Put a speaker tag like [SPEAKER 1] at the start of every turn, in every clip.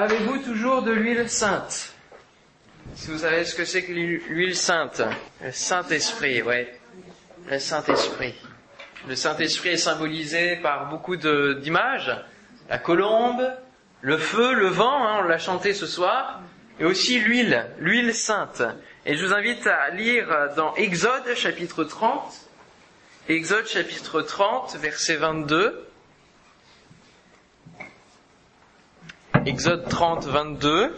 [SPEAKER 1] Avez-vous toujours de l'huile sainte? Si vous savez ce que c'est que l'huile sainte, le Saint-Esprit, ouais, le Saint-Esprit. Le Saint-Esprit est symbolisé par beaucoup d'images, la colombe, le feu, le vent, hein, on l'a chanté ce soir, et aussi l'huile, l'huile sainte. Et je vous invite à lire dans Exode chapitre 30, Exode chapitre 30, verset 22. Exode 30, 22.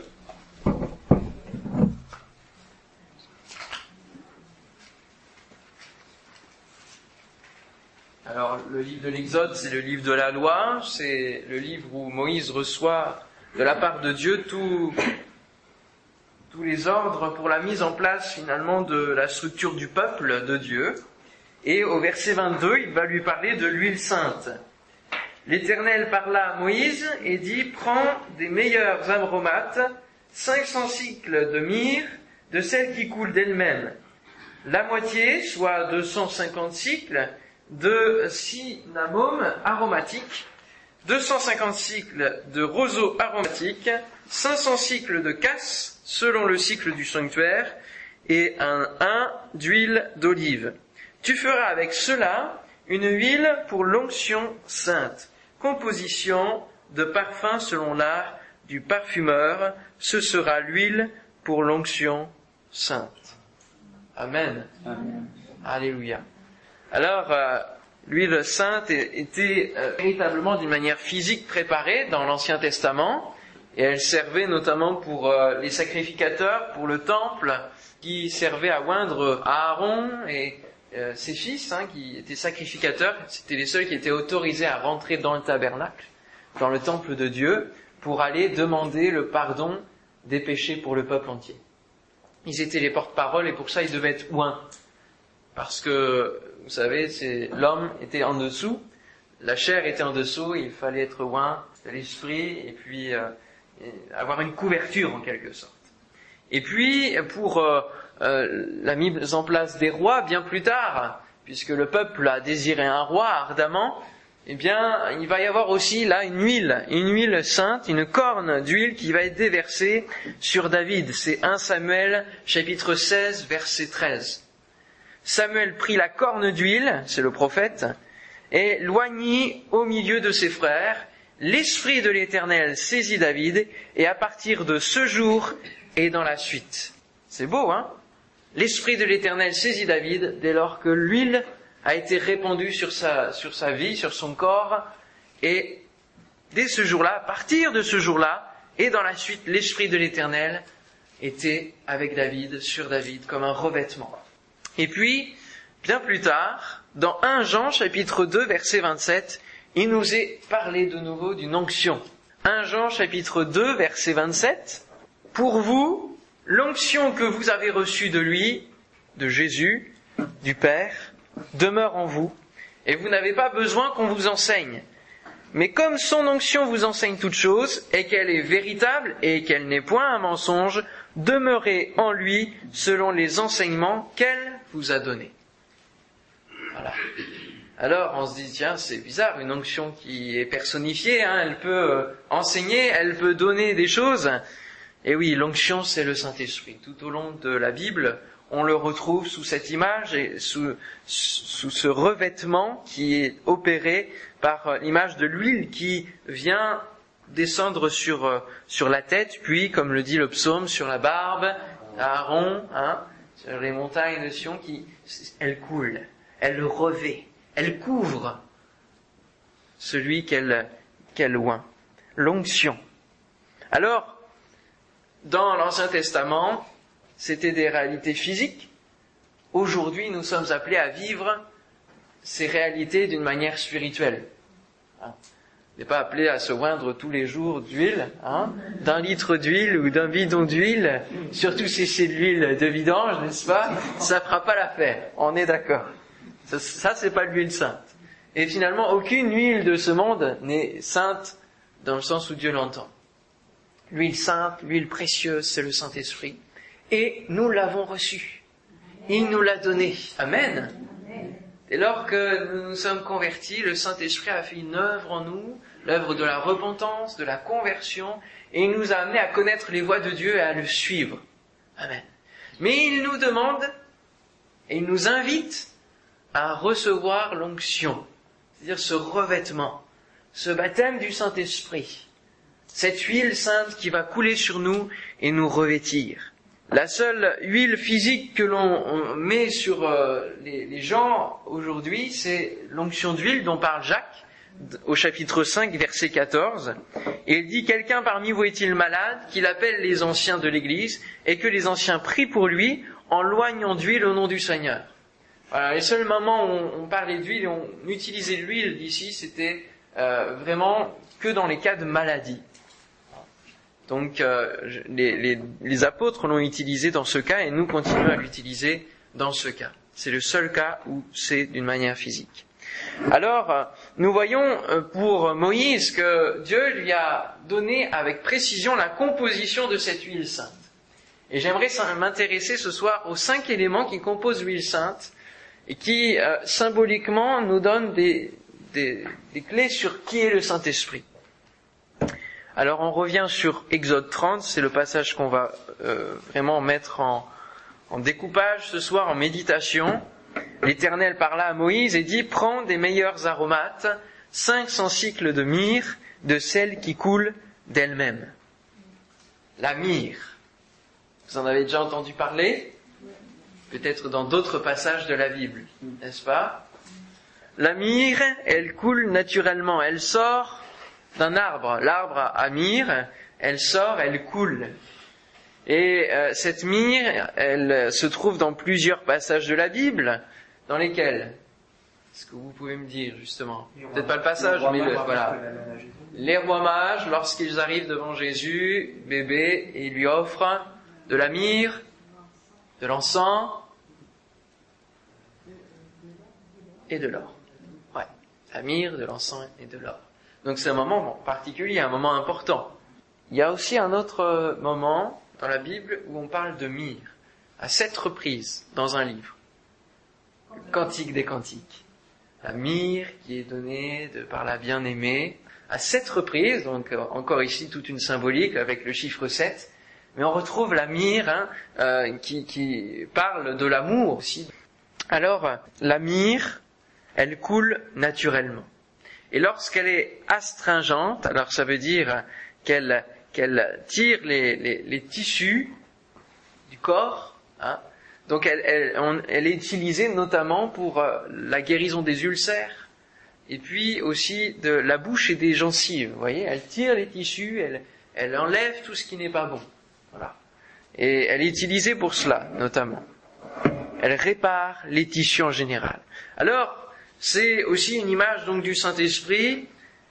[SPEAKER 1] Alors, le livre de l'Exode, c'est le livre de la loi, c'est le livre où Moïse reçoit de la part de Dieu tous les ordres pour la mise en place finalement de la structure du peuple de Dieu. Et au verset 22, il va lui parler de l'huile sainte. L'Éternel parla à Moïse et dit, prends des meilleurs aromates, 500 cycles de myrrhe, de celles qui coulent d'elles-mêmes. La moitié, soit 250 cycles, de cinnamome aromatique, 250 cycles de roseau aromatique, 500 cycles de casse, selon le cycle du sanctuaire, et un 1 d'huile d'olive. Tu feras avec cela une huile pour l'onction sainte composition de parfum selon l'art du parfumeur, ce sera l'huile pour l'onction sainte. Amen. Alléluia. Alors, euh, l'huile sainte était euh, véritablement d'une manière physique préparée dans l'Ancien Testament, et elle servait notamment pour euh, les sacrificateurs, pour le temple, qui servait à oindre Aaron et euh, ses fils, hein, qui étaient sacrificateurs, c'était les seuls qui étaient autorisés à rentrer dans le tabernacle, dans le temple de Dieu, pour aller demander le pardon des péchés pour le peuple entier. Ils étaient les porte-parole et pour ça ils devaient être oints. Parce que, vous savez, c'est, l'homme était en dessous, la chair était en dessous, il fallait être oint de l'esprit et puis euh, avoir une couverture en quelque sorte. Et puis, pour euh, euh, la mise en place des rois bien plus tard, puisque le peuple a désiré un roi ardemment, eh bien, il va y avoir aussi là une huile, une huile sainte, une corne d'huile qui va être déversée sur David. C'est 1 Samuel chapitre 16 verset 13. Samuel prit la corne d'huile, c'est le prophète, et loignit au milieu de ses frères. L'Esprit de l'Éternel saisit David, et à partir de ce jour et dans la suite. C'est beau, hein? L'Esprit de l'Éternel saisit David dès lors que l'huile a été répandue sur sa, sur sa vie, sur son corps, et dès ce jour-là, à partir de ce jour-là, et dans la suite, l'Esprit de l'Éternel était avec David, sur David, comme un revêtement. Et puis, bien plus tard, dans 1 Jean chapitre 2 verset 27, il nous est parlé de nouveau d'une onction. 1 Jean chapitre 2 verset 27, Pour vous, l'onction que vous avez reçue de lui, de Jésus, du Père, demeure en vous, et vous n'avez pas besoin qu'on vous enseigne. Mais comme son onction vous enseigne toute chose, et qu'elle est véritable, et qu'elle n'est point un mensonge, demeurez en lui selon les enseignements qu'elle vous a donnés. Voilà. Alors on se dit, tiens, c'est bizarre, une onction qui est personnifiée, hein, elle peut euh, enseigner, elle peut donner des choses, et oui, l'onction, c'est le Saint-Esprit. Tout au long de la Bible, on le retrouve sous cette image et sous, ce revêtement qui est opéré par l'image de l'huile qui vient descendre sur, sur la tête, puis, comme le dit le psaume, sur la barbe, Aaron, hein, sur les montagnes de Sion, qui, elle coule, elle revêt, elle couvre celui qu'elle, qu'elle oint. L'onction. Alors, dans l'Ancien Testament, c'était des réalités physiques. Aujourd'hui, nous sommes appelés à vivre ces réalités d'une manière spirituelle. Hein. On n'est pas appelé à se oindre tous les jours d'huile, hein, d'un litre d'huile ou d'un bidon d'huile, surtout si c'est de l'huile de vidange, n'est-ce pas? Ça fera pas l'affaire, on est d'accord. Ça, ça c'est pas l'huile sainte. Et finalement, aucune huile de ce monde n'est sainte dans le sens où Dieu l'entend. L'huile sainte, l'huile précieuse, c'est le Saint-Esprit. Et nous l'avons reçu. Il nous l'a donné. Amen. Dès lors que nous nous sommes convertis, le Saint-Esprit a fait une œuvre en nous, l'œuvre de la repentance, de la conversion, et il nous a amenés à connaître les voies de Dieu et à le suivre. Amen. Mais il nous demande et il nous invite à recevoir l'onction, c'est-à-dire ce revêtement, ce baptême du Saint-Esprit, cette huile sainte qui va couler sur nous et nous revêtir. La seule huile physique que l'on met sur euh, les, gens aujourd'hui, c'est l'onction d'huile dont parle Jacques au chapitre 5, verset 14. Et il dit, quelqu'un parmi vous est-il malade, qu'il appelle les anciens de l'Église, et que les anciens prient pour lui en loignant d'huile au nom du Seigneur. Voilà, les seuls moments où on, parlait d'huile, on utilisait l'huile d'ici, c'était euh, vraiment que dans les cas de maladie. Donc euh, les, apôtres l'ont utilisé dans ce cas et nous continuons à l'utiliser dans ce cas. C'est le seul cas où c'est d'une manière physique. Alors, nous voyons euh, pour Moïse que Dieu lui a donné avec précision la composition de cette huile sainte. Et j'aimerais m'intéresser ce soir aux cinq éléments qui composent l'huile sainte et qui euh, symboliquement nous donnent des, des, clés sur qui est le Saint-Esprit. Alors on revient sur Exode 30, c'est le passage qu'on va euh, vraiment mettre en, découpage ce soir, en méditation. L'Éternel parla à Moïse et dit, prends des meilleurs aromates, 500 cycles de myrrhe, de celle qui coule d'elle-même. La myrrhe. Vous en avez déjà entendu parler? Peut-être dans d'autres passages de la Bible, n'est-ce pas? La myrrhe, elle coule naturellement, elle sort d'un arbre. L'arbre à myrrhe, elle sort, elle coule. Et euh, cette myrrhe, elle se trouve dans plusieurs passages de la Bible, dans lesquels Est-ce que vous pouvez me dire justement Peut-être pas le passage, mais le, voilà. Les rois mages, lorsqu'ils arrivent devant Jésus, bébé, et ils lui offrent de la myrrhe, de l'encens et de l'or. Ouais, la myrrhe, de l'encens et de l'or. Donc c'est un moment particulier, un moment important. Il y a aussi un autre moment dans la Bible où on parle de myrrhe, à sept reprises dans un livre. Le Cantique des Cantiques. La myrrhe qui est donnée par la bien-aimée, à sept reprises, donc encore ici toute une symbolique avec le chiffre 7, mais on retrouve la myrrhe hein, euh, qui, qui, parle de l'amour aussi. Alors, la myrrhe, elle coule naturellement. Et lorsqu'elle est astringente, alors ça veut dire qu'elle qu'elle tire les, les, les, tissus du corps. Hein, donc elle, elle, elle, est utilisée notamment pour euh, la guérison des ulcères et puis aussi de la bouche et des gencives. Vous voyez, elle tire les tissus, elle, elle enlève tout ce qui n'est pas bon. Voilà. Et elle est utilisée pour cela, notamment. Elle répare les tissus en général. Alors, c'est aussi une image donc du Saint-Esprit,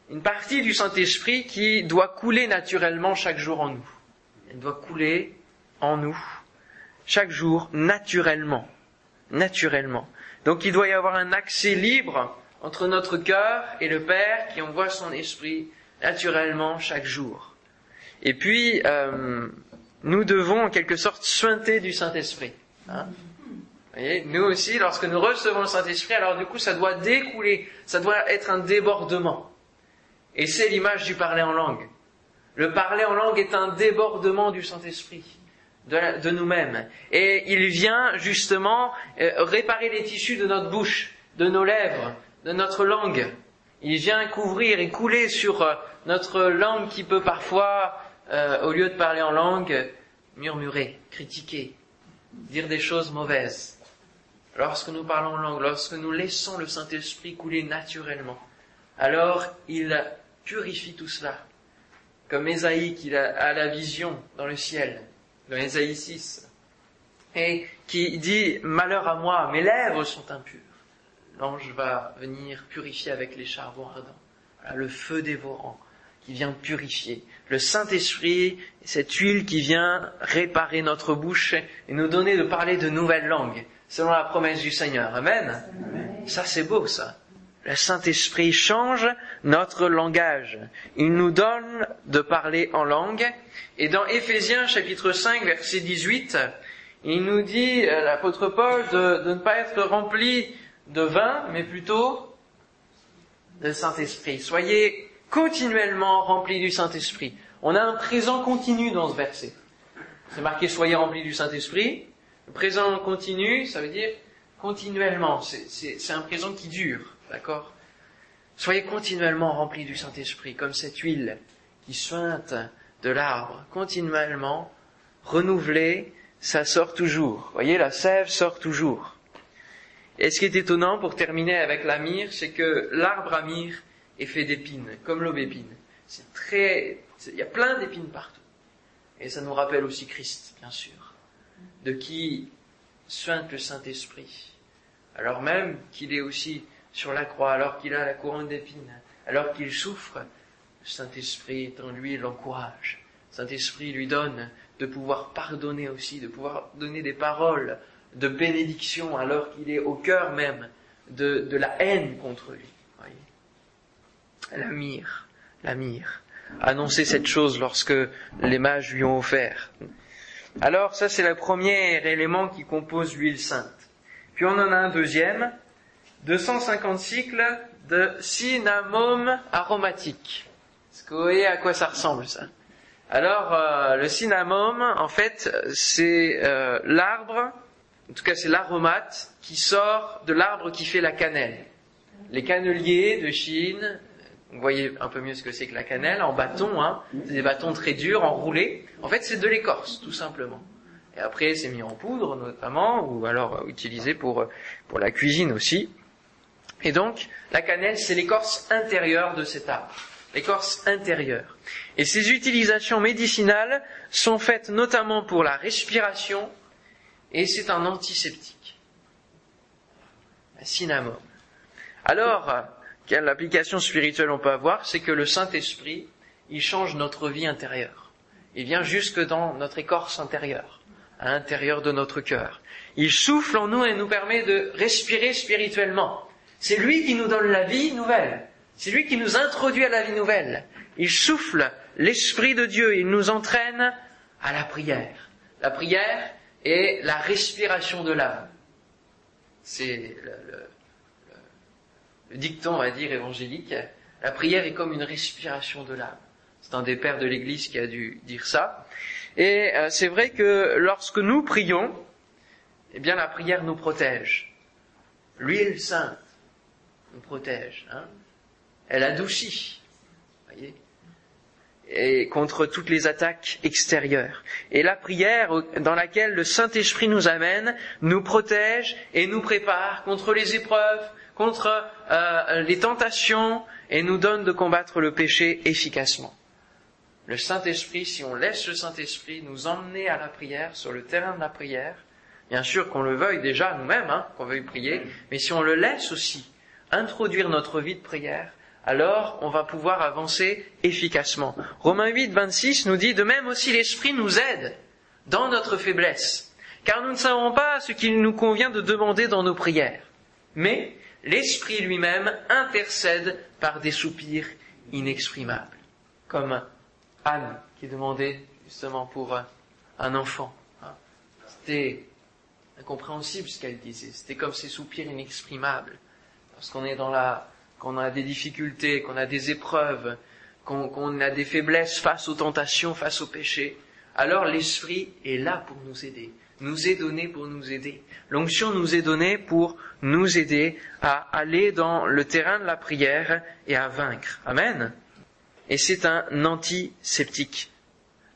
[SPEAKER 1] une partie du Saint-Esprit qui doit couler naturellement chaque jour en nous. Elle doit couler en nous chaque jour naturellement, naturellement. Donc il doit y avoir un accès libre entre notre cœur et le Père qui envoie son esprit naturellement chaque jour. Et puis, euh, nous devons en quelque sorte suinter du Saint-Esprit. Hein voyez, nous aussi, lorsque nous recevons le Saint-Esprit, alors du coup, ça doit découler, ça doit être un débordement. Et c'est l'image du parler en langue. Le parler en langue est un débordement du Saint-Esprit, de, de nous-mêmes. Et il vient justement euh, réparer les tissus de notre bouche, de nos lèvres, de notre langue. Il vient couvrir et couler sur euh, notre langue qui peut parfois euh, au lieu de parler en langue, murmurer, critiquer, dire des choses mauvaises. Lorsque nous parlons langue, lorsque nous laissons le Saint-Esprit couler naturellement, alors il purifie tout cela. Comme Ésaïe qui a la vision dans le ciel, dans Ésaïe 6, et qui dit Malheur à moi, mes lèvres sont impures. L'ange va venir purifier avec les charbons ardents, le feu dévorant qui vient purifier le Saint-Esprit, cette huile qui vient réparer notre bouche et nous donner de parler de nouvelles langues, selon la promesse du Seigneur. Amen. Ça, c'est beau, ça. Le Saint-Esprit change notre langage. Il nous donne de parler en langue. Et dans Éphésiens chapitre 5 verset 18, il nous dit, euh, l'apôtre Paul, de, de ne pas être rempli de vin, mais plutôt de Saint-Esprit. Soyez continuellement remplis du Saint-Esprit. On a un présent continu dans ce verset. C'est marqué soyez remplis du Saint-Esprit. Présent continu, ça veut dire continuellement. C'est un présent qui dure, d'accord? Soyez continuellement remplis du Saint-Esprit, comme cette huile qui suinte de l'arbre, continuellement renouvelée, ça sort toujours. Vous voyez, la sève sort toujours. Et ce qui est étonnant, pour terminer avec la myrrhe, c'est que l'arbre à myrrhe est fait d'épines, comme l'aubépine. C'est très, il y a plein d'épines partout. Et ça nous rappelle aussi Christ, bien sûr, de qui suinte le Saint-Esprit, alors même qu'il est aussi sur la croix, alors qu'il a la couronne d'épines, alors qu'il souffre, le Saint-Esprit est en lui l'encourage. Le Saint-Esprit lui donne de pouvoir pardonner aussi, de pouvoir donner des paroles de bénédiction alors qu'il est au cœur même de, la haine contre lui. La mire, la mire. Annoncer cette chose lorsque les mages lui ont offert. Alors ça c'est le premier élément qui compose l'huile sainte. Puis on en a un deuxième, 250 cycles de cinnamome aromatique. Est-ce que vous voyez à quoi ça ressemble ça? Alors euh, le cinnamome, en fait, c'est euh, l'arbre en tout cas, c'est l'aromate qui sort de l'arbre qui fait la cannelle. Les canneliers de Chine, vous voyez un peu mieux ce que c'est que la cannelle, en bâton, hein, c'est des bâtons très durs, enroulés. En fait, c'est de l'écorce, tout simplement. Et après, c'est mis en poudre, notamment, ou alors utilisé pour, pour la cuisine aussi. Et donc, la cannelle, c'est l'écorce intérieure de cet arbre. L'écorce intérieure. Et ces utilisations médicinales sont faites notamment pour la respiration, et c'est un antiseptique. Un cinnamome. Alors, quelle application spirituelle on peut avoir C'est que le Saint-Esprit, il change notre vie intérieure. Il vient jusque dans notre écorce intérieure, à l'intérieur de notre cœur. Il souffle en nous et nous permet de respirer spirituellement. C'est lui qui nous donne la vie nouvelle. C'est lui qui nous introduit à la vie nouvelle. Il souffle l'Esprit de Dieu, il nous entraîne à la prière. La prière, et la respiration de l'âme. C'est le, dicton, on va dire, évangélique. La prière est comme une respiration de l'âme. C'est un des pères de l'Église qui a dû dire ça. Et euh, c'est vrai que lorsque nous prions, eh bien la prière nous protège. L'huile sainte nous protège. Hein. Elle adoucit. Voyez et contre toutes les attaques extérieures. Et la prière dans laquelle le Saint-Esprit nous amène nous protège et nous prépare contre les épreuves, contre euh, les tentations et nous donne de combattre le péché efficacement. Le Saint-Esprit, si on laisse le Saint-Esprit nous emmener à la prière, sur le terrain de la prière, bien sûr qu'on le veuille déjà nous-mêmes, hein, qu'on veuille prier, mais si on le laisse aussi introduire notre vie de prière, alors on va pouvoir avancer efficacement. Romains 8, 26 nous dit, de même aussi l'Esprit nous aide dans notre faiblesse, car nous ne savons pas ce qu'il nous convient de demander dans nos prières. Mais l'Esprit lui-même intercède par des soupirs inexprimables, comme Anne qui demandait justement pour un enfant. Hein. C'était incompréhensible ce qu'elle disait, c'était comme ces soupirs inexprimables. Lorsqu'on est dans la qu'on a des difficultés, qu'on a des épreuves, qu'on a des faiblesses face aux tentations, face aux péchés, alors l'Esprit est là pour nous aider, nous est donné pour nous aider. L'onction nous est donnée pour nous aider à aller dans le terrain de la prière et à vaincre. Amen. Et c'est un antiseptique.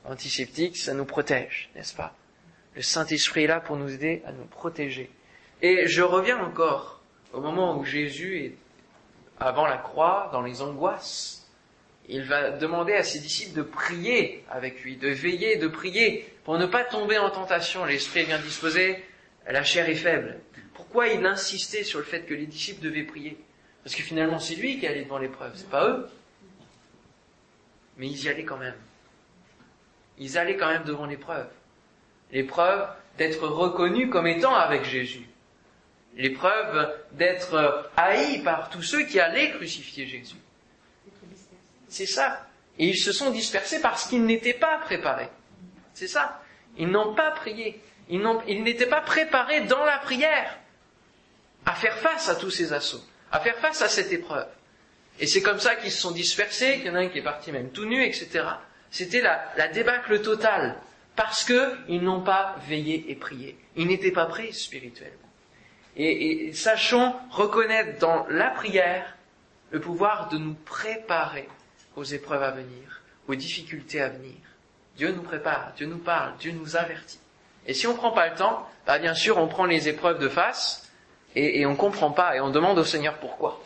[SPEAKER 1] Antiseptique, ça nous protège, n'est-ce pas? Le Saint-Esprit est là pour nous aider à nous protéger. Et je reviens encore au moment où Jésus est avant la croix, dans les angoisses. Il va demander à ses disciples de prier avec lui, de veiller, de prier pour ne pas tomber en tentation. L'esprit est bien disposé, la chair est faible. Pourquoi il insistait sur le fait que les disciples devaient prier? Parce que finalement c'est lui qui allait devant l'épreuve, c'est pas eux. Mais ils y allaient quand même. Ils allaient quand même devant l'épreuve. L'épreuve d'être reconnus comme étant avec Jésus l'épreuve d'être haï par tous ceux qui allaient crucifier Jésus. C'est ça. Et ils se sont dispersés parce qu'ils n'étaient pas préparés. C'est ça. Ils n'ont pas prié. Ils, n'étaient pas préparés dans la prière à faire face à tous ces assauts, à faire face à cette épreuve. Et c'est comme ça qu'ils se sont dispersés, qu'il y en a un qui est parti même tout nu, etc. C'était la, débâcle totale. Parce qu'ils n'ont pas veillé et prié. Ils n'étaient pas prêts spirituellement. Et sachons reconnaître dans la prière le pouvoir de nous préparer aux épreuves à venir, aux difficultés à venir. Dieu nous prépare, Dieu nous parle, Dieu nous avertit. Et si on ne prend pas le temps, bah bien sûr, on prend les épreuves de face et, on ne comprend pas et on demande au Seigneur pourquoi.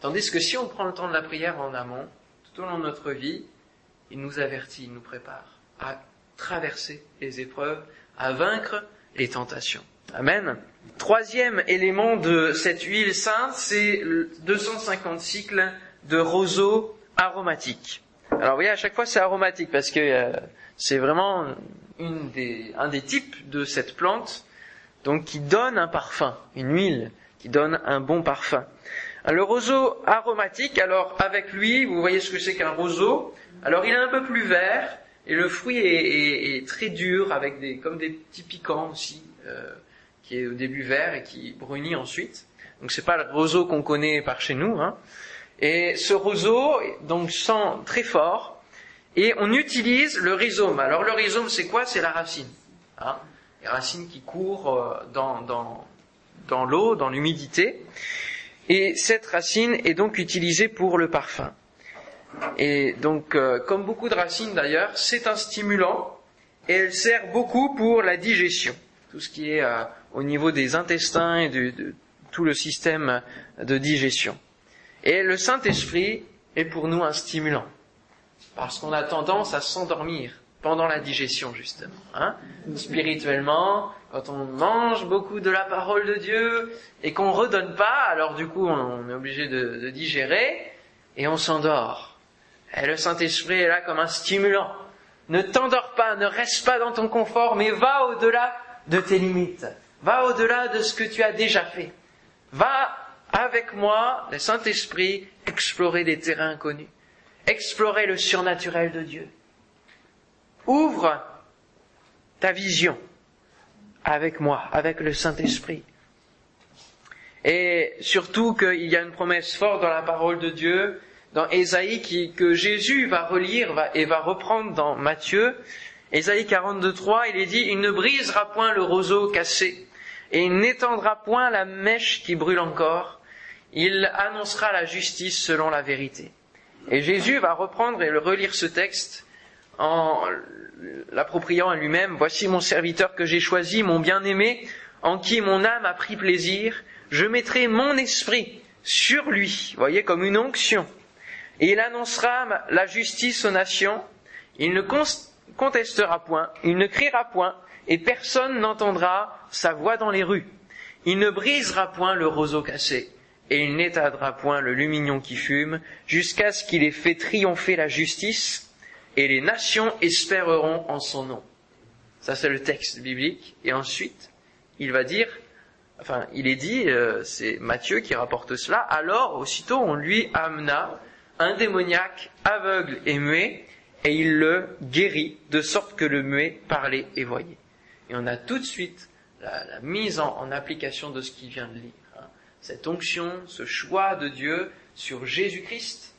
[SPEAKER 1] Tandis que si on prend le temps de la prière en amont, tout au long de notre vie, il nous avertit, il nous prépare à traverser les épreuves, à vaincre les tentations. Amen. Troisième élément de cette huile sainte, c'est 250 cycles de roseau aromatique. Alors vous voyez, à chaque fois c'est aromatique parce que euh, c'est vraiment une des, un des types de cette plante, donc qui donne un parfum, une huile qui donne un bon parfum. Le roseau aromatique, alors avec lui, vous voyez ce que c'est qu'un roseau. Alors il est un peu plus vert et le fruit est, est, est très dur avec des comme des petits piquants aussi, euh, qui est au début vert et qui brunit ensuite. Donc c'est pas le roseau qu'on connaît par chez nous. Hein. Et ce roseau donc sent très fort et on utilise le rhizome. Alors le rhizome c'est quoi? C'est la racine. Hein les racines qui courent euh, dans, dans, dans l'eau, dans l'humidité. Et cette racine est donc utilisée pour le parfum. Et donc, euh, comme beaucoup de racines d'ailleurs, c'est un stimulant et elle sert beaucoup pour la digestion, tout ce qui est euh, au niveau des intestins et de, de, tout le système de digestion. Et le Saint-Esprit est pour nous un stimulant, parce qu'on a tendance à s'endormir pendant la digestion justement. Hein Spirituellement, quand on mange beaucoup de la parole de Dieu et qu'on redonne pas, alors du coup on est obligé de, de digérer et on s'endort. Et le Saint-Esprit est là comme un stimulant. Ne t'endors pas, ne reste pas dans ton confort, mais va au-delà de tes limites. Va au-delà de ce que tu as déjà fait. Va avec moi, le Saint-Esprit, explorer des terrains inconnus. Explorer le surnaturel de Dieu. Ouvre ta vision avec moi, avec le Saint-Esprit. Et surtout qu'il y a une promesse forte dans la parole de Dieu, dans Ésaïe, que Jésus va relire et va reprendre dans Matthieu. Ésaïe 42.3, il est dit, il ne brisera point le roseau cassé, et il n'étendra point la mèche qui brûle encore, il annoncera la justice selon la vérité. Et Jésus va reprendre et relire ce texte en l'appropriant à lui-même, Voici mon serviteur que j'ai choisi, mon bien-aimé, en qui mon âme a pris plaisir, je mettrai mon esprit sur lui, voyez, comme une onction, et il annoncera la justice aux nations, il ne contestera point, il ne criera point, et personne n'entendra sa voix dans les rues. Il ne brisera point le roseau cassé, et il n'éteindra point le lumignon qui fume, jusqu'à ce qu'il ait fait triompher la justice, et les nations espéreront en son nom. Ça c'est le texte biblique. Et ensuite, il va dire, enfin, il est dit, euh, c'est Matthieu qui rapporte cela, alors aussitôt on lui amena un démoniaque aveugle et muet, et il le guérit, de sorte que le muet parlait et voyait. Et on a tout de suite la, mise en, en, application de ce qu'il vient de lire. Cette onction, ce choix de Dieu sur Jésus-Christ,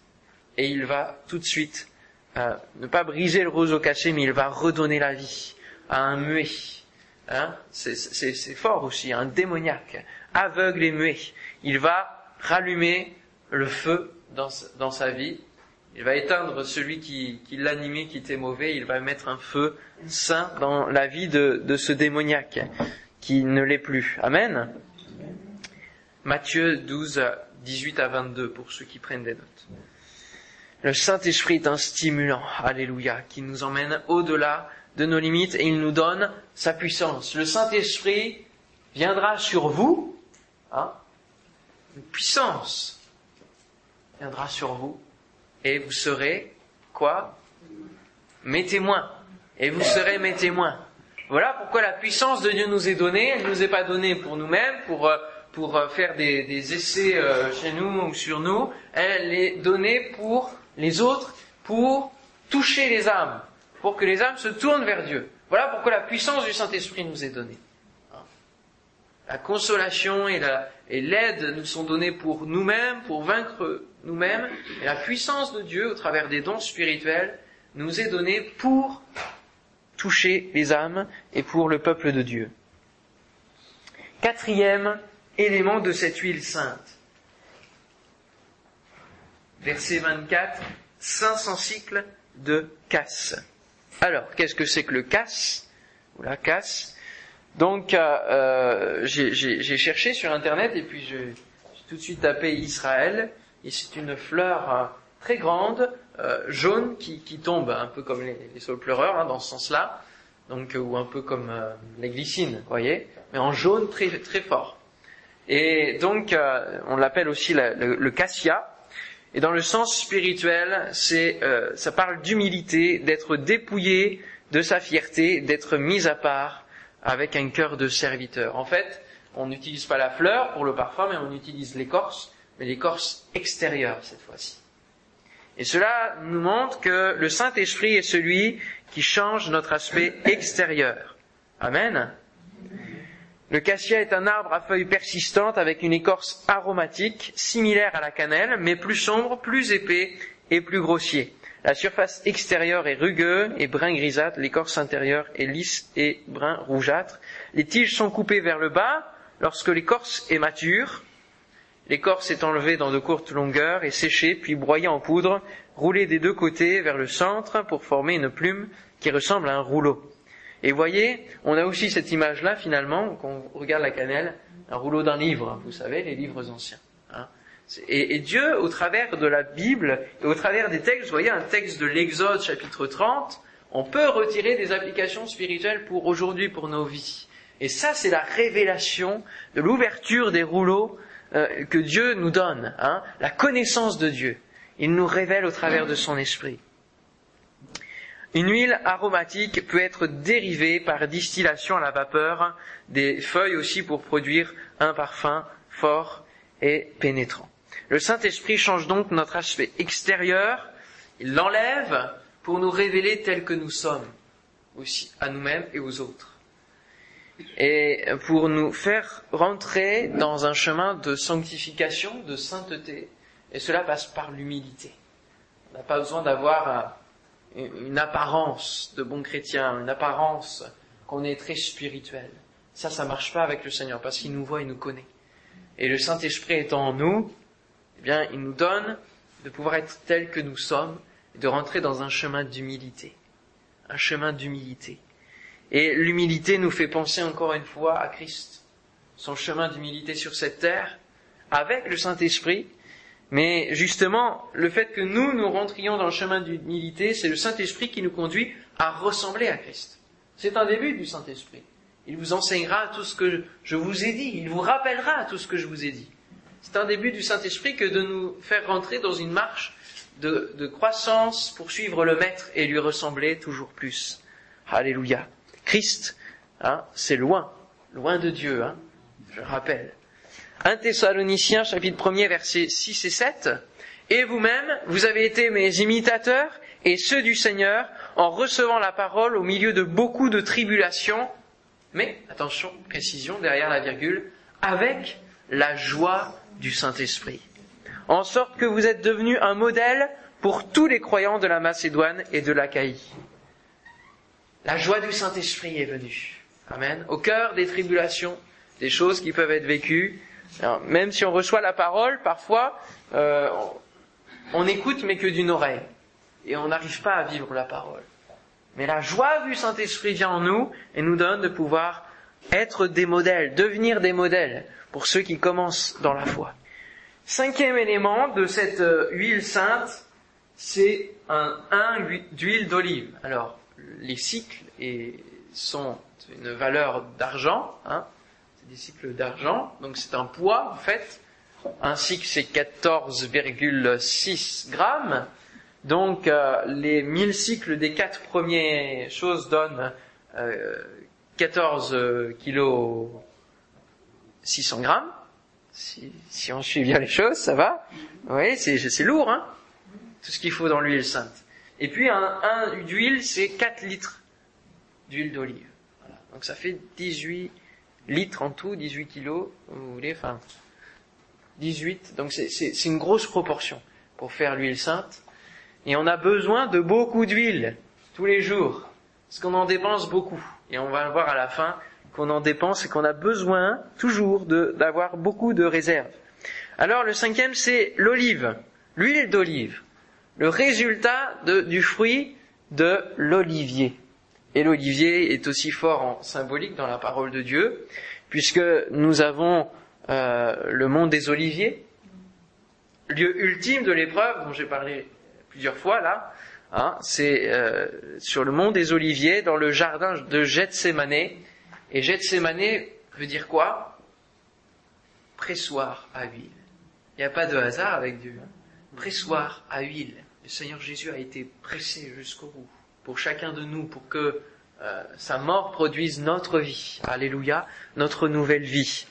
[SPEAKER 1] et il va tout de suite euh, ne pas briser le roseau caché, mais il va redonner la vie à un muet. Hein c'est fort aussi, un démoniaque, aveugle et muet. Il va rallumer le feu dans, dans sa vie. Il va éteindre celui qui, qui l'animait, qui était mauvais. Il va mettre un feu saint dans la vie de, de ce démoniaque qui ne l'est plus. Amen. Matthieu 12, 18 à 22 pour ceux qui prennent des notes. Le Saint-Esprit est un stimulant, alléluia, qui nous emmène au-delà de nos limites et il nous donne sa puissance. Le Saint-Esprit viendra sur vous, hein, une puissance viendra sur vous et vous serez quoi? Mes témoins. Et vous serez mes témoins. Voilà pourquoi la puissance de Dieu nous est donnée. Elle ne nous est pas donnée pour nous-mêmes, pour, pour faire des, essais chez nous ou sur nous. Elle est donnée pour les autres pour toucher les âmes, pour que les âmes se tournent vers Dieu. Voilà pourquoi la puissance du Saint-Esprit nous est donnée. La consolation et l'aide nous sont données pour nous-mêmes, pour vaincre nous-mêmes, et la puissance de Dieu au travers des dons spirituels nous est donnée pour toucher les âmes et pour le peuple de Dieu. Quatrième élément de cette huile sainte. Verset 24, 500 cycles de casse. Alors, qu'est-ce que c'est que le casse? Ou la casse Donc, euh, euh j'ai cherché sur Internet et puis j'ai tout de suite tapé Israël. Et c'est une fleur euh, très grande, euh, jaune, qui, qui, tombe un peu comme les, les saules pleureurs, hein, dans ce sens-là. Donc, ou un peu comme les glycines, vous voyez, mais en jaune très très fort. Et donc, on l'appelle aussi le, le cassia. Et dans le sens spirituel, c'est, euh, ça parle d'humilité, d'être dépouillé de sa fierté, d'être mis à part avec un cœur de serviteur. En fait, on n'utilise pas la fleur pour le parfum, mais on utilise l'écorce, mais l'écorce extérieure cette fois-ci. Et cela nous montre que le Saint-Esprit est celui qui change notre aspect extérieur. Amen. Le cassia est un arbre à feuilles persistantes avec une écorce aromatique, similaire à la cannelle, mais plus sombre, plus épais et plus grossier. La surface extérieure est rugueuse et brun grisâtre, l'écorce intérieure est lisse et brun rougeâtre. Les tiges sont coupées vers le bas lorsque l'écorce est mature. L'écorce est enlevée dans de courtes longueurs et séchée, puis broyée en poudre, roulée des deux côtés vers le centre pour former une plume qui ressemble à un rouleau. Et voyez, on a aussi cette image-là finalement, quand on regarde la cannelle, un rouleau d'un livre, vous savez, les livres anciens. Hein. Et, Dieu, au travers de la Bible, et au travers des textes, vous voyez un texte de l'Exode chapitre 30, on peut retirer des applications spirituelles pour aujourd'hui, pour nos vies. Et ça, c'est la révélation de l'ouverture des rouleaux euh, que Dieu nous donne, hein, la connaissance de Dieu. Il nous révèle au travers de son esprit. Une huile aromatique peut être dérivée par distillation à la vapeur des feuilles aussi pour produire un parfum fort et pénétrant. Le Saint-Esprit change donc notre aspect extérieur, il l'enlève pour nous révéler tels que nous sommes, aussi à nous-mêmes et aux autres. Et pour nous faire rentrer dans un chemin de sanctification, de sainteté, et cela passe par l'humilité. On n'a pas besoin d'avoir une apparence de bon chrétien, une apparence qu'on est très spirituel. Ça, ça marche pas avec le Seigneur parce qu'il nous voit, il nous connaît. Et le Saint-Esprit étant en nous, eh bien, il nous donne de pouvoir être tel que nous sommes et de rentrer dans un chemin d'humilité. Un chemin d'humilité. Et l'humilité nous fait penser encore une fois à Christ. Son chemin d'humilité sur cette terre, avec le Saint-Esprit, mais justement, le fait que nous, nous rentrions dans le chemin d'humilité, c'est le Saint-Esprit qui nous conduit à ressembler à Christ. C'est un début du Saint-Esprit. Il vous enseignera tout ce que je vous ai dit. Il vous rappellera tout ce que je vous ai dit. C'est un début du Saint-Esprit que de nous faire rentrer dans une marche de, croissance pour suivre le Maître et lui ressembler toujours plus. Alléluia. Christ, hein, c'est loin, loin de Dieu, hein, je rappelle. 1 Thessaloniciens chapitre 1er versets 6 et 7. Et vous-même, vous avez été mes imitateurs et ceux du Seigneur en recevant la parole au milieu de beaucoup de tribulations, mais, attention, précision derrière la virgule, avec la joie du Saint-Esprit. En sorte que vous êtes devenus un modèle pour tous les croyants de la Macédoine et de l'Achaïe. La joie du Saint-Esprit est venue. Amen. Au cœur des tribulations, des choses qui peuvent être vécues, même si on reçoit la parole, parfois, euh, on écoute mais que d'une oreille. Et on n'arrive pas à vivre la parole. Mais la joie du Saint-Esprit vient en nous et nous donne de pouvoir être des modèles, devenir des modèles pour ceux qui commencent dans la foi. Cinquième élément de cette euh, huile sainte, c'est un 1 d'huile d'olive. Alors, les cycles sont une valeur d'argent, hein, des cycles d'argent, donc c'est un poids en fait. Un cycle c'est 14,6 grammes, donc euh, les 1000 cycles des quatre premières choses donnent euh, 14 kilos 600 grammes. Si, si, on suit bien les choses, ça va. Oui, c'est lourd, hein Tout ce qu'il faut dans l'huile sainte. Et puis un, un d'huile, c'est 4 litres d'huile d'olive. Donc ça fait 18 litres en tout, 18 kilos, vous voulez, enfin, 18, donc c'est une grosse proportion. pour faire l'huile sainte. Et on a besoin de beaucoup d'huile tous les jours, parce qu'on en dépense beaucoup. Et on va le voir à la fin qu'on en dépense et qu'on a besoin toujours d'avoir beaucoup de réserves. Alors le cinquième, c'est l'olive, l'huile d'olive, le résultat du fruit de l'olivier. Et l'olivier est aussi fort en symbolique dans la parole de Dieu, puisque nous avons euh, le monde des oliviers, lieu ultime de l'épreuve dont j'ai parlé plusieurs fois là. Hein, c'est euh, sur le mont des Oliviers, dans le jardin de Gethsemane. Et Gethsemane veut dire quoi? Pressoir à huile. Il n'y a pas de hasard avec Dieu. Hein. Pressoir à huile. Le Seigneur Jésus a été pressé jusqu'au bout pour chacun de nous, pour que euh, sa mort produise notre vie. Alléluia, notre nouvelle vie.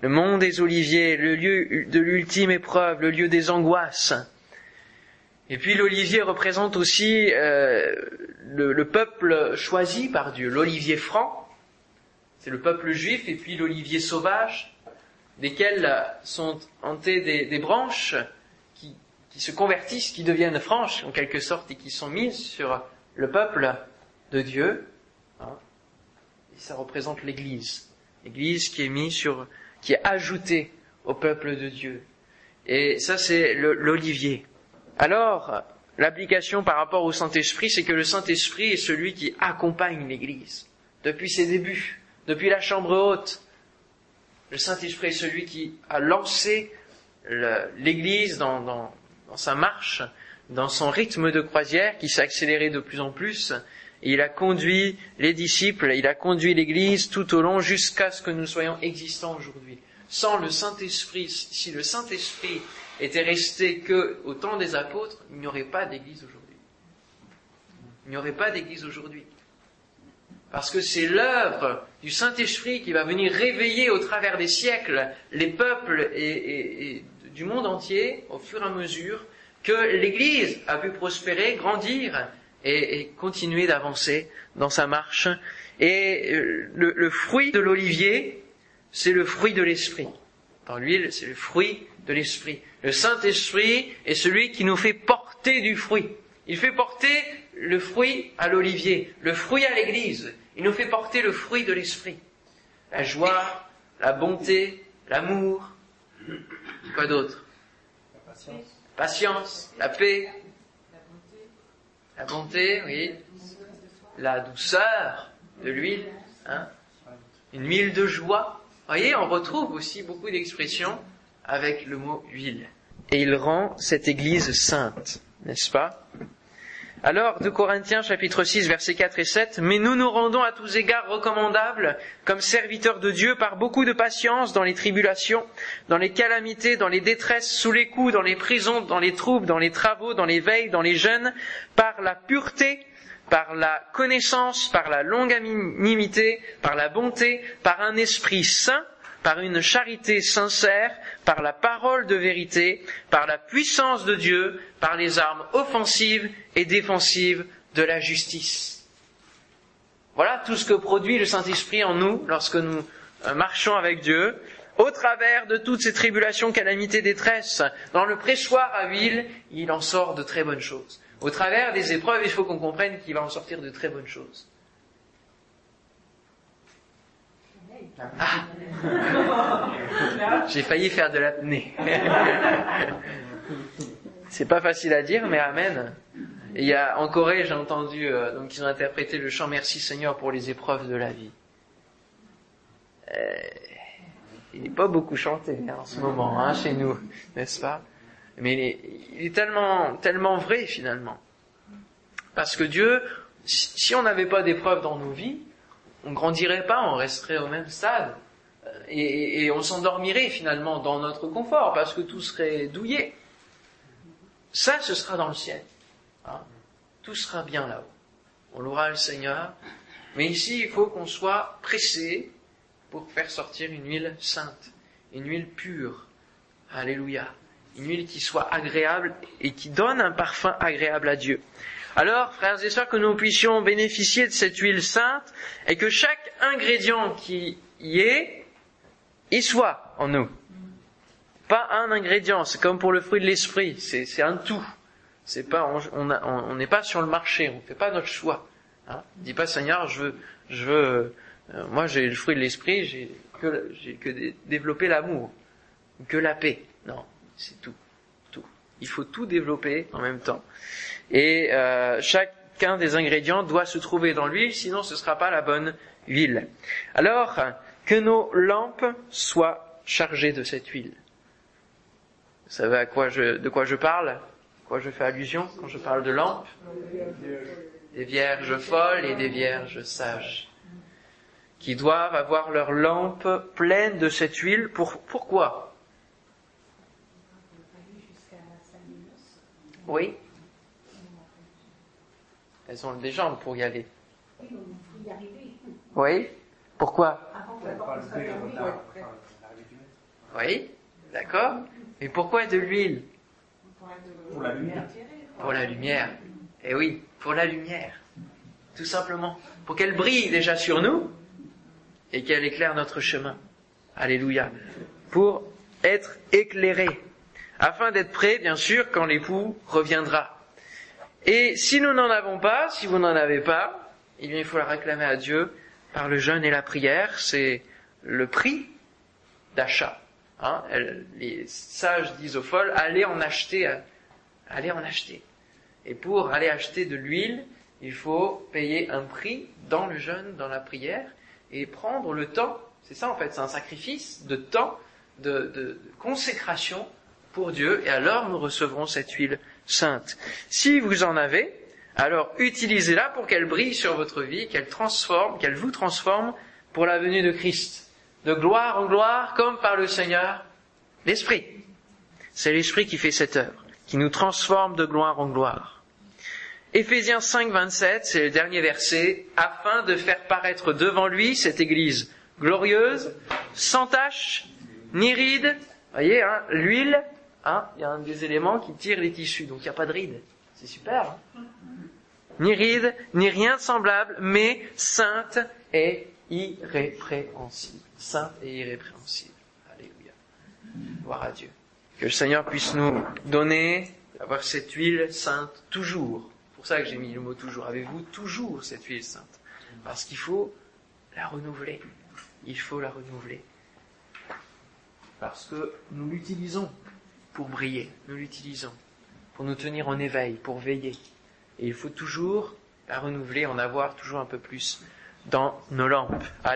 [SPEAKER 1] Le mont des Oliviers, le lieu de l'ultime épreuve, le lieu des angoisses. Et puis l'olivier représente aussi euh, le, peuple choisi par Dieu, l'olivier franc, c'est le peuple juif, et puis l'olivier sauvage, desquels sont hantés des, branches qui, se convertissent, qui deviennent franches en quelque sorte, et qui sont mises sur le peuple de Dieu. Hein. Ça représente l'Église, l'Église qui est mise sur qui est ajouté au peuple de Dieu. Et ça, c'est l'olivier. Alors, l'application par rapport au Saint-Esprit, c'est que le Saint-Esprit est celui qui accompagne l'Église depuis ses débuts, depuis la chambre haute. Le Saint-Esprit est celui qui a lancé l'Église dans, sa marche, dans son rythme de croisière qui s'est accéléré de plus en plus. Il a conduit les disciples, il a conduit l'Église tout au long jusqu'à ce que nous soyons existants aujourd'hui. Sans le Saint-Esprit, si le Saint-Esprit était resté que au temps des apôtres, il n'y aurait pas d'Église aujourd'hui. Il n'y aurait pas d'Église aujourd'hui. Parce que c'est l'œuvre du Saint-Esprit qui va venir réveiller au travers des siècles les peuples et du monde entier au fur et à mesure que l'Église a pu prospérer, grandir et, continuer d'avancer dans sa marche. Et euh, le, fruit de l'olivier, c'est le fruit de l'esprit. Dans l'huile, c'est le fruit de l'esprit. Le Saint-Esprit est celui qui nous fait porter du fruit. Il fait porter le fruit à l'olivier, le fruit à l'église. Il nous fait porter le fruit de l'esprit. La joie, la bonté, l'amour. Quoi d'autre? La patience. Patience, la paix, la bonté, oui. La douceur de l'huile. Hein. Une huile de joie. Vous voyez, on retrouve aussi beaucoup d'expressions avec le mot huile. Et il rend cette Église sainte, n'est-ce pas? Alors, de Corinthiens chapitre 6 versets 4 et 7, Mais nous nous rendons à tous égards recommandables comme serviteurs de Dieu par beaucoup de patience dans les tribulations, dans les calamités, dans les détresses, sous les coups, dans les prisons, dans les troubles, dans les travaux, dans les veilles, dans les jeûnes, par la pureté, par la connaissance, par la longanimité, par la bonté, par un esprit saint, par une charité sincère, par la parole de vérité, par la puissance de Dieu, par les armes offensives et défensives de la justice. Voilà tout ce que produit le Saint-Esprit en nous lorsque nous euh, marchons avec Dieu, au travers de toutes ces tribulations, calamités, détresse. Dans le pressoir à huile, il en sort de très bonnes choses. Au travers des épreuves, il faut qu'on comprenne qu'il va en sortir de très bonnes choses. Ah. J'ai failli faire de l'apnée. C'est pas facile à dire, mais Amen. il y a en Corée, j'ai entendu, euh, donc ils ont interprété le chant Merci Seigneur pour les épreuves de la vie. Euh, il n'est pas beaucoup chanté hein, en ce moment hein, chez nous, n'est-ce pas? Mais il est, il est, tellement, tellement vrai finalement, parce que Dieu, si on n'avait pas d'épreuves dans nos vies, on grandirait pas, on resterait au même stade. Euh, et, on s'endormirait finalement dans notre confort parce que tout serait douillé. Ça, ce sera dans le ciel. Hein. Tout sera bien là-haut. On louera le Seigneur. Mais ici, il faut qu'on soit pressé pour faire sortir une huile sainte, une huile pure. Alléluia. Une huile qui soit agréable et qui donne un parfum agréable à Dieu. Alors, frères et sœurs, que nous puissions bénéficier de cette huile sainte et que chaque ingrédient qui y est, y soit en nous. pas un ingrédient. C'est comme pour le fruit de l'esprit. C'est un tout. C'est pas, on n'est pas sur le marché. On ne fait pas notre choix. Hein. Dis pas Seigneur, je veux, je veux. Euh, moi, j'ai le fruit de l'esprit. J'ai que, que développer l'amour, que la paix. Non, c'est tout. Il faut tout développer en même temps. Et euh, chacun des ingrédients doit se trouver dans l'huile, sinon ce ne sera pas la bonne huile. Alors, que nos lampes soient chargées de cette huile. Vous savez à quoi je, de quoi je parle? Quoi je fais allusion quand je parle de lampes? Des vierges folles et des vierges sages qui doivent avoir leurs lampes pleines de cette huile. Pour, pourquoi? Oui Elles ont des jambes pour y aller. Oui Pourquoi? Oui D'accord Mais pourquoi de l'huile?
[SPEAKER 2] Pour la lumière.
[SPEAKER 1] Pour la lumière. Eh oui, pour la lumière. Tout simplement. Pour qu'elle brille déjà sur nous et qu'elle éclaire notre chemin. Alléluia. Pour être éclairé. Afin d'être prêt, bien sûr, quand l'époux reviendra. Et si nous n'en avons pas, si vous n'en avez pas, eh bien, il faut la réclamer à Dieu par le jeûne et la prière. C'est le prix d'achat. Hein les sages disent aux folles, allez en acheter, allez en acheter. Et pour aller acheter de l'huile, il faut payer un prix dans le jeûne, dans la prière, et prendre le temps. C'est ça en fait, c'est un sacrifice de temps, de, de consécration pour Dieu, et alors nous recevrons cette huile sainte. Si vous en avez, alors utilisez-la pour qu'elle brille sur votre vie, qu'elle transforme, qu'elle vous transforme pour la venue de Christ. De gloire en gloire, comme par le Seigneur, l'Esprit. C'est l'Esprit qui fait cette œuvre, qui nous transforme de gloire en gloire. Éphésiens 5, 27, c'est le dernier verset, afin de faire paraître devant lui cette Église glorieuse, sans tache, ni ride. Voyez, hein, l'huile, hein, il y a un des éléments qui tire les tissus, donc il n'y a pas de ride. C'est super. Hein ni ride, ni rien de semblable, mais sainte et irrépréhensible. Sainte et irrépréhensible. Alléluia. Gloire à Dieu. Que le Seigneur puisse nous donner, avoir cette huile sainte toujours. C'est pour ça que j'ai mis le mot toujours. Avez-vous toujours cette huile sainte? Parce qu'il faut la renouveler. Il faut la renouveler. Parce que nous l'utilisons pour briller. Nous l'utilisons pour nous tenir en éveil, pour veiller. Et il faut toujours la renouveler, en avoir toujours un peu plus dans nos lampes.